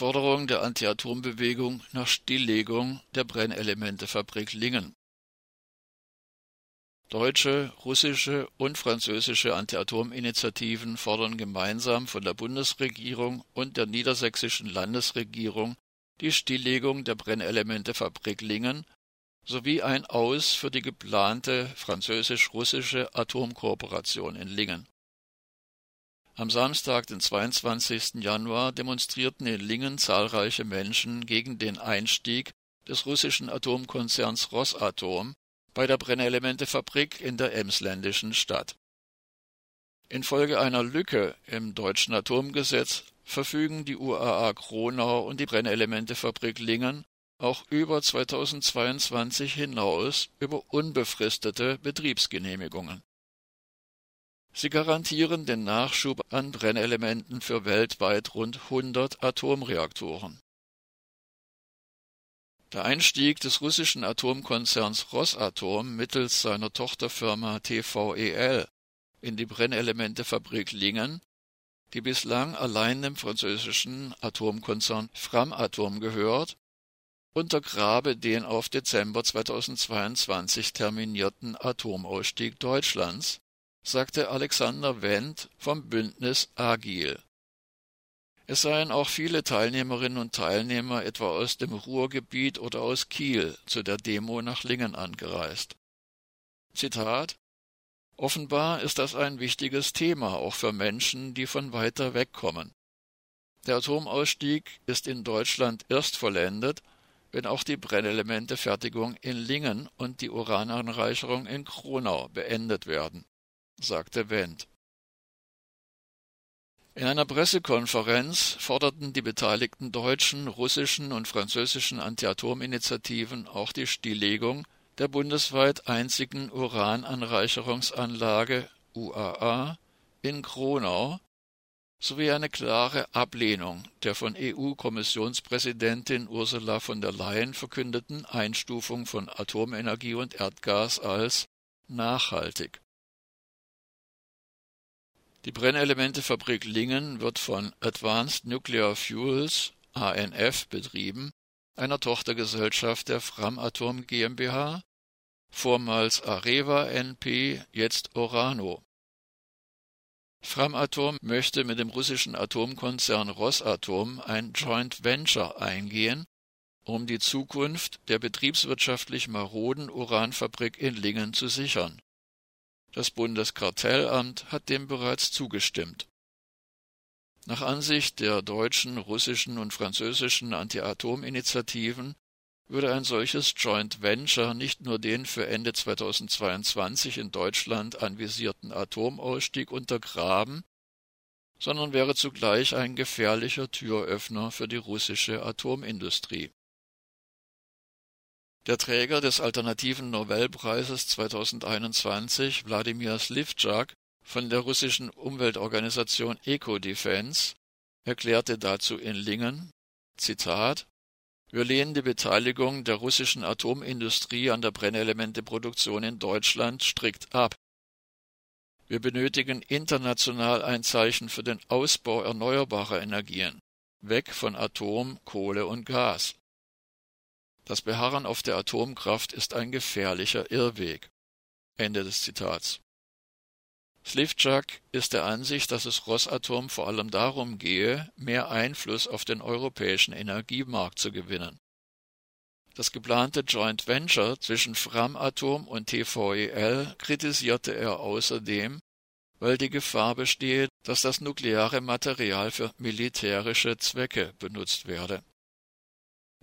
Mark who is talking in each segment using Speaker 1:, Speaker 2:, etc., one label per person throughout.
Speaker 1: Forderung der Anti-Atom-Bewegung nach Stilllegung der Brennelementefabrik Lingen. Deutsche, russische und französische Anti-Atom-Initiativen fordern gemeinsam von der Bundesregierung und der niedersächsischen Landesregierung die Stilllegung der Brennelementefabrik Lingen sowie ein Aus für die geplante französisch-russische Atomkooperation in Lingen. Am Samstag, den 22. Januar, demonstrierten in Lingen zahlreiche Menschen gegen den Einstieg des russischen Atomkonzerns Rosatom bei der Brennelementefabrik in der emsländischen Stadt. Infolge einer Lücke im deutschen Atomgesetz verfügen die UAA Kronau und die Brennelementefabrik Lingen auch über 2022 hinaus über unbefristete Betriebsgenehmigungen. Sie garantieren den Nachschub an Brennelementen für weltweit rund 100 Atomreaktoren. Der Einstieg des russischen Atomkonzerns Rosatom mittels seiner Tochterfirma TVEL in die Brennelementefabrik Lingen, die bislang allein dem französischen Atomkonzern Framatome gehört, untergrabe den auf Dezember 2022 terminierten Atomausstieg Deutschlands, sagte Alexander Wendt vom Bündnis Agil. Es seien auch viele Teilnehmerinnen und Teilnehmer etwa aus dem Ruhrgebiet oder aus Kiel zu der Demo nach Lingen angereist. Zitat Offenbar ist das ein wichtiges Thema auch für Menschen, die von weiter weg kommen. Der Atomausstieg ist in Deutschland erst vollendet, wenn auch die Brennelementefertigung in Lingen und die Urananreicherung in Kronau beendet werden, sagte Wendt. In einer Pressekonferenz forderten die beteiligten deutschen, russischen und französischen Anti-Atom-Initiativen auch die Stilllegung der bundesweit einzigen Urananreicherungsanlage UAA in Kronau sowie eine klare Ablehnung der von EU-Kommissionspräsidentin Ursula von der Leyen verkündeten Einstufung von Atomenergie und Erdgas als nachhaltig. Die Brennelementefabrik Lingen wird von Advanced Nuclear Fuels ANF betrieben, einer Tochtergesellschaft der Framatom GmbH, vormals Areva NP, jetzt Orano. Framatom möchte mit dem russischen Atomkonzern Rosatom ein Joint Venture eingehen, um die Zukunft der betriebswirtschaftlich maroden Uranfabrik in Lingen zu sichern das Bundeskartellamt hat dem bereits zugestimmt. Nach Ansicht der deutschen, russischen und französischen Anti-Atom-Initiativen würde ein solches Joint Venture nicht nur den für Ende 2022 in Deutschland anvisierten Atomausstieg untergraben, sondern wäre zugleich ein gefährlicher Türöffner für die russische Atomindustrie. Der Träger des alternativen Nobelpreises 2021, Wladimir Slivchak von der russischen Umweltorganisation Ecodefense, erklärte dazu in Lingen, Zitat, wir lehnen die Beteiligung der russischen Atomindustrie an der Brennelementeproduktion in Deutschland strikt ab. Wir benötigen international ein Zeichen für den Ausbau erneuerbarer Energien, weg von Atom, Kohle und Gas. Das Beharren auf der Atomkraft ist ein gefährlicher Irrweg. Ende des Zitats. Slivchak ist der Ansicht, dass es Rosatom vor allem darum gehe, mehr Einfluss auf den europäischen Energiemarkt zu gewinnen. Das geplante Joint Venture zwischen Framatom und TVEL kritisierte er außerdem, weil die Gefahr bestehe, dass das nukleare Material für militärische Zwecke benutzt werde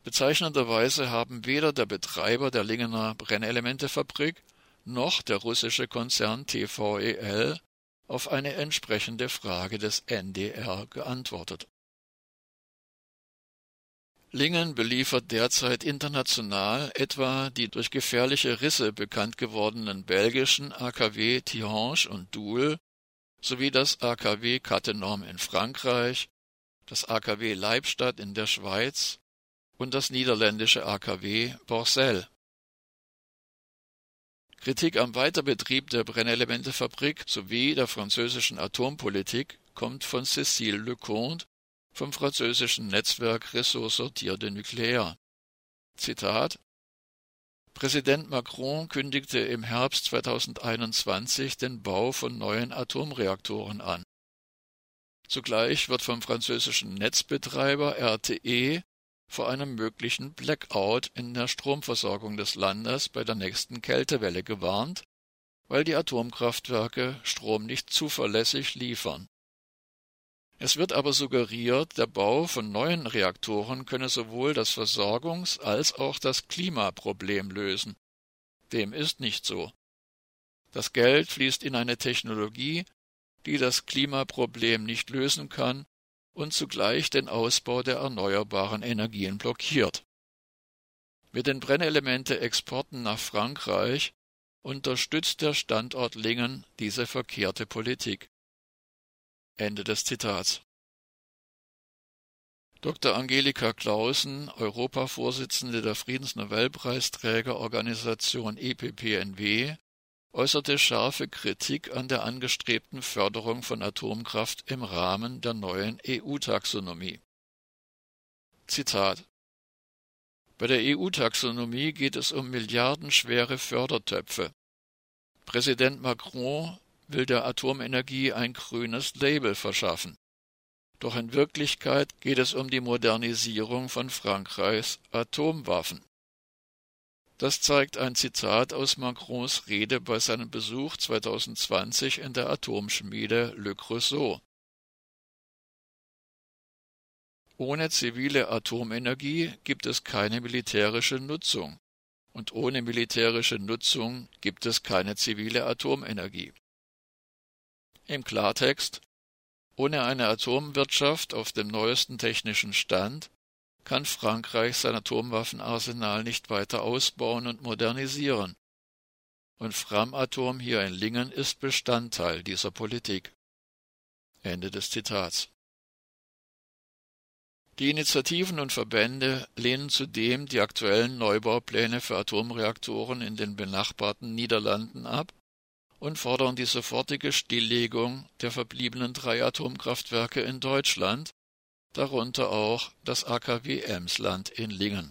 Speaker 1: Bezeichnenderweise haben weder der Betreiber der Lingener Brennelementefabrik noch der russische Konzern TVEL auf eine entsprechende Frage des NDR geantwortet. Lingen beliefert derzeit international etwa die durch gefährliche Risse bekannt gewordenen belgischen AKW Tihange und Doul sowie das AKW Cattenom in Frankreich, das AKW Leibstadt in der Schweiz und das niederländische AKW Borcel. Kritik am Weiterbetrieb der Brennelementefabrik sowie der französischen Atompolitik kommt von Cécile Leconte vom französischen Netzwerk Réseau Sortir de Nucléaire. Zitat Präsident Macron kündigte im Herbst 2021 den Bau von neuen Atomreaktoren an. Zugleich wird vom französischen Netzbetreiber RTE vor einem möglichen Blackout in der Stromversorgung des Landes bei der nächsten Kältewelle gewarnt, weil die Atomkraftwerke Strom nicht zuverlässig liefern. Es wird aber suggeriert, der Bau von neuen Reaktoren könne sowohl das Versorgungs- als auch das Klimaproblem lösen. Dem ist nicht so. Das Geld fließt in eine Technologie, die das Klimaproblem nicht lösen kann und zugleich den Ausbau der erneuerbaren Energien blockiert. Mit den Brennelemente-Exporten nach Frankreich unterstützt der Standort Lingen diese verkehrte Politik. Ende des Zitats. Dr. Angelika Clausen, Europavorsitzende der Friedensnobelpreisträgerorganisation EPPNW, äußerte scharfe Kritik an der angestrebten Förderung von Atomkraft im Rahmen der neuen EU-Taxonomie. Zitat Bei der EU-Taxonomie geht es um milliardenschwere Fördertöpfe. Präsident Macron will der Atomenergie ein grünes Label verschaffen. Doch in Wirklichkeit geht es um die Modernisierung von Frankreichs Atomwaffen. Das zeigt ein Zitat aus Macrons Rede bei seinem Besuch 2020 in der Atomschmiede Le Creusot. Ohne zivile Atomenergie gibt es keine militärische Nutzung, und ohne militärische Nutzung gibt es keine zivile Atomenergie. Im Klartext Ohne eine Atomwirtschaft auf dem neuesten technischen Stand kann Frankreich sein Atomwaffenarsenal nicht weiter ausbauen und modernisieren. Und Framatom hier in Lingen ist Bestandteil dieser Politik. Ende des Zitats. Die Initiativen und Verbände lehnen zudem die aktuellen Neubaupläne für Atomreaktoren in den benachbarten Niederlanden ab und fordern die sofortige Stilllegung der verbliebenen drei Atomkraftwerke in Deutschland darunter auch das AKW Emsland in Lingen